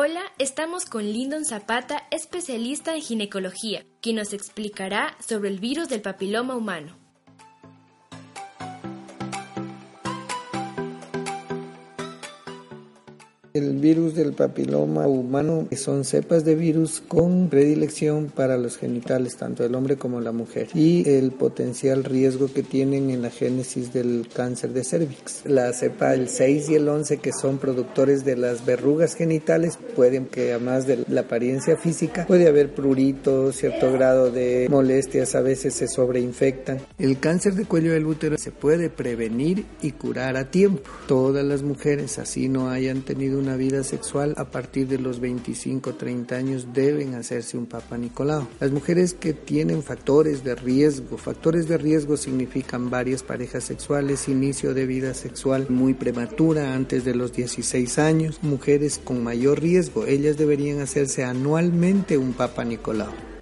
Hola, estamos con Lyndon Zapata, especialista en ginecología, quien nos explicará sobre el virus del papiloma humano. El virus del papiloma humano son cepas de virus con predilección para los genitales, tanto del hombre como la mujer, y el potencial riesgo que tienen en la génesis del cáncer de cervix. La cepa el 6 y el 11, que son productores de las verrugas genitales, pueden que además de la apariencia física, puede haber prurito, cierto grado de molestias, a veces se sobreinfectan. El cáncer de cuello del útero se puede prevenir y curar a tiempo. Todas las mujeres, así no hayan tenido una vida sexual a partir de los 25-30 años deben hacerse un Papa Nicolau. Las mujeres que tienen factores de riesgo, factores de riesgo significan varias parejas sexuales, inicio de vida sexual muy prematura antes de los 16 años, mujeres con mayor riesgo, ellas deberían hacerse anualmente un Papa Nicolau.